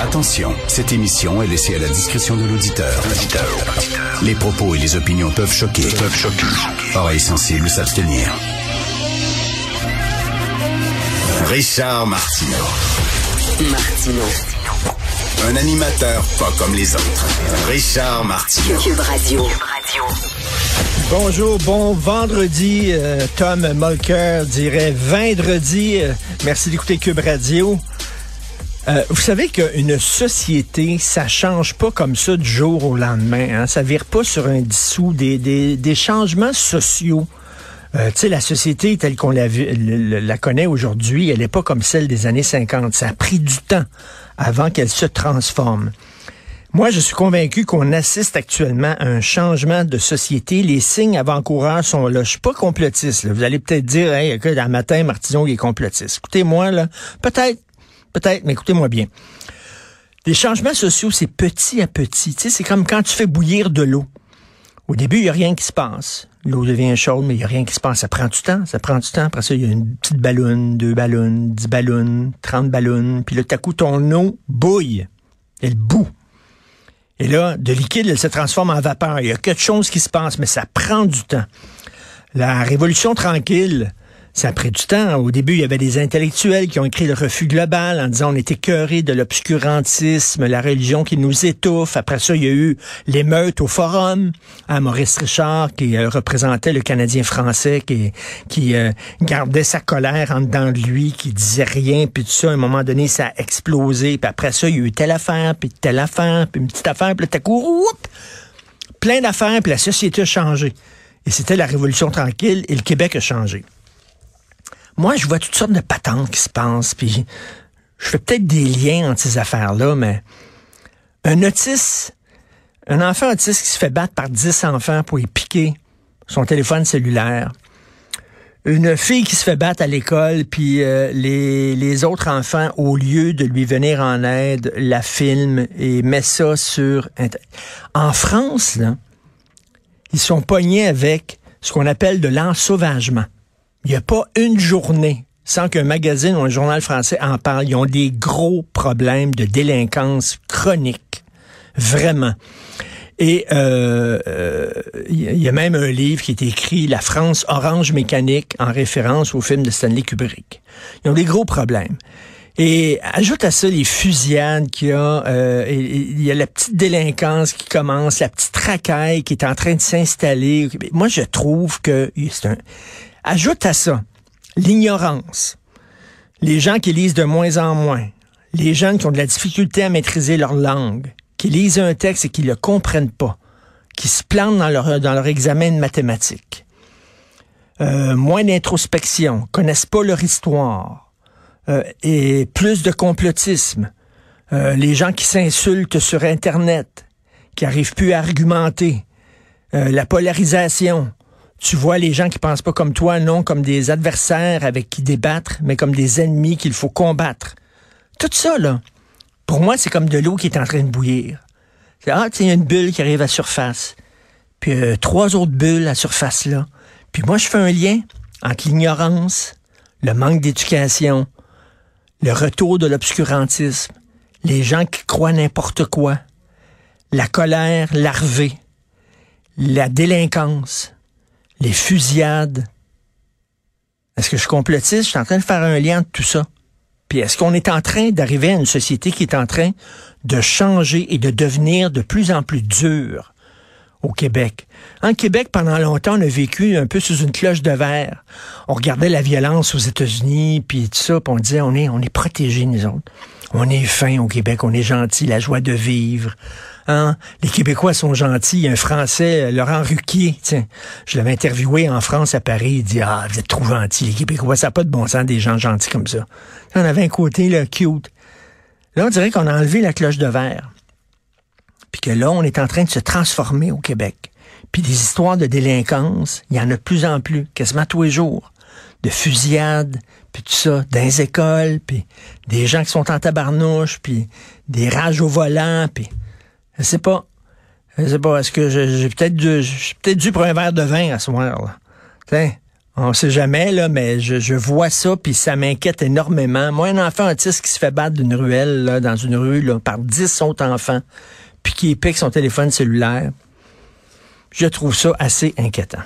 Attention, cette émission est laissée à la discrétion de l'auditeur. Les propos et les opinions peuvent choquer. Peuvent choquer. Oreilles sensibles s'abstenir. Richard Martineau. Martino. Un animateur pas comme les autres. Richard Martineau. Cube Radio. Bonjour, bon vendredi. euh, Tom Molker dirait vendredi. Euh, merci d'écouter Cube Radio. Euh, vous savez qu'une société, ça change pas comme ça du jour au lendemain. Hein? Ça vire pas sur un dissous. Des, des, des changements sociaux. Euh, tu sais, la société telle qu'on la, la connaît aujourd'hui, elle n'est pas comme celle des années 50. Ça a pris du temps avant qu'elle se transforme. Moi, je suis convaincu qu'on assiste actuellement à un changement de société. Les signes avant-coureurs sont là. Je suis pas complotiste. là. Vous allez peut-être dire, hey, écoute, un matin, Martison, il est complotiste. Écoutez-moi, là, peut-être, peut-être, mais écoutez-moi bien. Les changements sociaux, c'est petit à petit. Tu sais, c'est comme quand tu fais bouillir de l'eau. Au début, il n'y a rien qui se passe. L'eau devient chaude, mais il n'y a rien qui se passe. Ça prend du temps, ça prend du temps. Après ça, il y a une petite ballonne, deux ballons, dix ballons, trente ballons. Puis là, tout à coup, ton eau bouille. Elle bout. Et là, de liquide, elle se transforme en vapeur. Il y a quelque chose qui se passe, mais ça prend du temps. La révolution tranquille, ça a pris du temps. Au début, il y avait des intellectuels qui ont écrit le refus global en disant on est écœuré de l'obscurantisme, la religion qui nous étouffe. Après ça, il y a eu l'émeute au forum. à Maurice Richard qui euh, représentait le Canadien français, qui, qui euh, gardait sa colère en dedans de lui, qui disait rien, puis tout ça, à un moment donné, ça a explosé. Puis après ça, il y a eu telle affaire, puis telle affaire, puis une petite affaire, puis là, coup, plein d'affaires, puis la société a changé. Et c'était la Révolution tranquille, et le Québec a changé. Moi, je vois toutes sortes de patentes qui se passent, puis je fais peut-être des liens entre ces affaires-là, mais un autiste, un enfant autiste qui se fait battre par 10 enfants pour y piquer son téléphone cellulaire, une fille qui se fait battre à l'école, puis euh, les, autres enfants, au lieu de lui venir en aide, la filment et met ça sur... Inter- En France, ils sont pognés avec ce qu'on appelle de l'ensauvagement. Il n'y a pas une journée sans qu'un magazine ou un journal français en parle. Ils ont des gros problèmes de délinquance chronique. Vraiment. Et euh, euh, il y a même un livre qui est écrit La France orange mécanique en référence au film de Stanley Kubrick. Ils ont des gros problèmes. Et ajoute à ça les fusillades qu'il y a, euh, il y a la petite délinquance qui commence, la petite racaille qui est en train de s'installer. Moi, je trouve que c'est un... Ajoute à ça l'ignorance, les gens qui lisent de moins en moins, les jeunes qui ont de la difficulté à maîtriser leur langue, qui lisent un texte et qui le comprennent pas, qui se plantent dans leur, dans leur examen de mathématiques, euh, moins d'introspection, connaissent pas leur histoire, euh, et plus de complotisme, euh, les gens qui s'insultent sur Internet, qui arrivent plus à argumenter, la polarisation. Tu vois les gens qui pensent pas comme toi, non comme des adversaires avec qui débattre, mais comme des ennemis qu'il faut combattre. Tout ça, là, pour moi, c'est comme de l'eau qui est en train de bouillir. Ah, tiens, il y a une bulle qui arrive à surface. Puis euh, trois autres bulles à surface, là. Puis moi, je fais un lien entre l'ignorance, le manque d'éducation, le retour de l'obscurantisme, les gens qui croient n'importe quoi, la colère larvée, la délinquance, les fusillades. Est-ce que je complotise? Je suis en train de faire un lien de tout ça. Puis est-ce qu'on est en train d'arriver à une société qui est en train de changer et de devenir de plus en plus dure au Québec? En Québec, pendant longtemps, on a vécu un peu sous une cloche de verre. On regardait la violence aux États-Unis, puis tout ça, puis on disait, on est, on est protégés, nous autres. On est fin au Québec, on est gentil, la joie de vivre. Hein? Les Québécois sont gentils. Un Français, Laurent Ruquier, tiens, je l'avais interviewé en France à Paris, il dit Ah, vous êtes trop gentils, les Québécois, ça n'a pas de bon sens des gens gentils comme ça. On avait un côté là, cute. Là, on dirait qu'on a enlevé la cloche de verre. Puis que là, on est en train de se transformer au Québec. Puis des histoires de délinquance, il y en a de plus en plus, quasiment tous les jours. De fusillades, puis tout ça, dans les écoles, puis des gens qui sont en tabarnouche, puis des rages au volant, puis je sais pas. Je sais pas, est-ce que j'ai peut-être dû, peut-être dû pour un verre de vin à ce moment-là. On sait jamais, là, mais je, vois ça, puis ça m'inquiète énormément. Moi, un enfant autiste qui se fait battre d'une ruelle, dans une rue, par dix autres enfants, puis qui pique son téléphone cellulaire, je trouve ça assez inquiétant.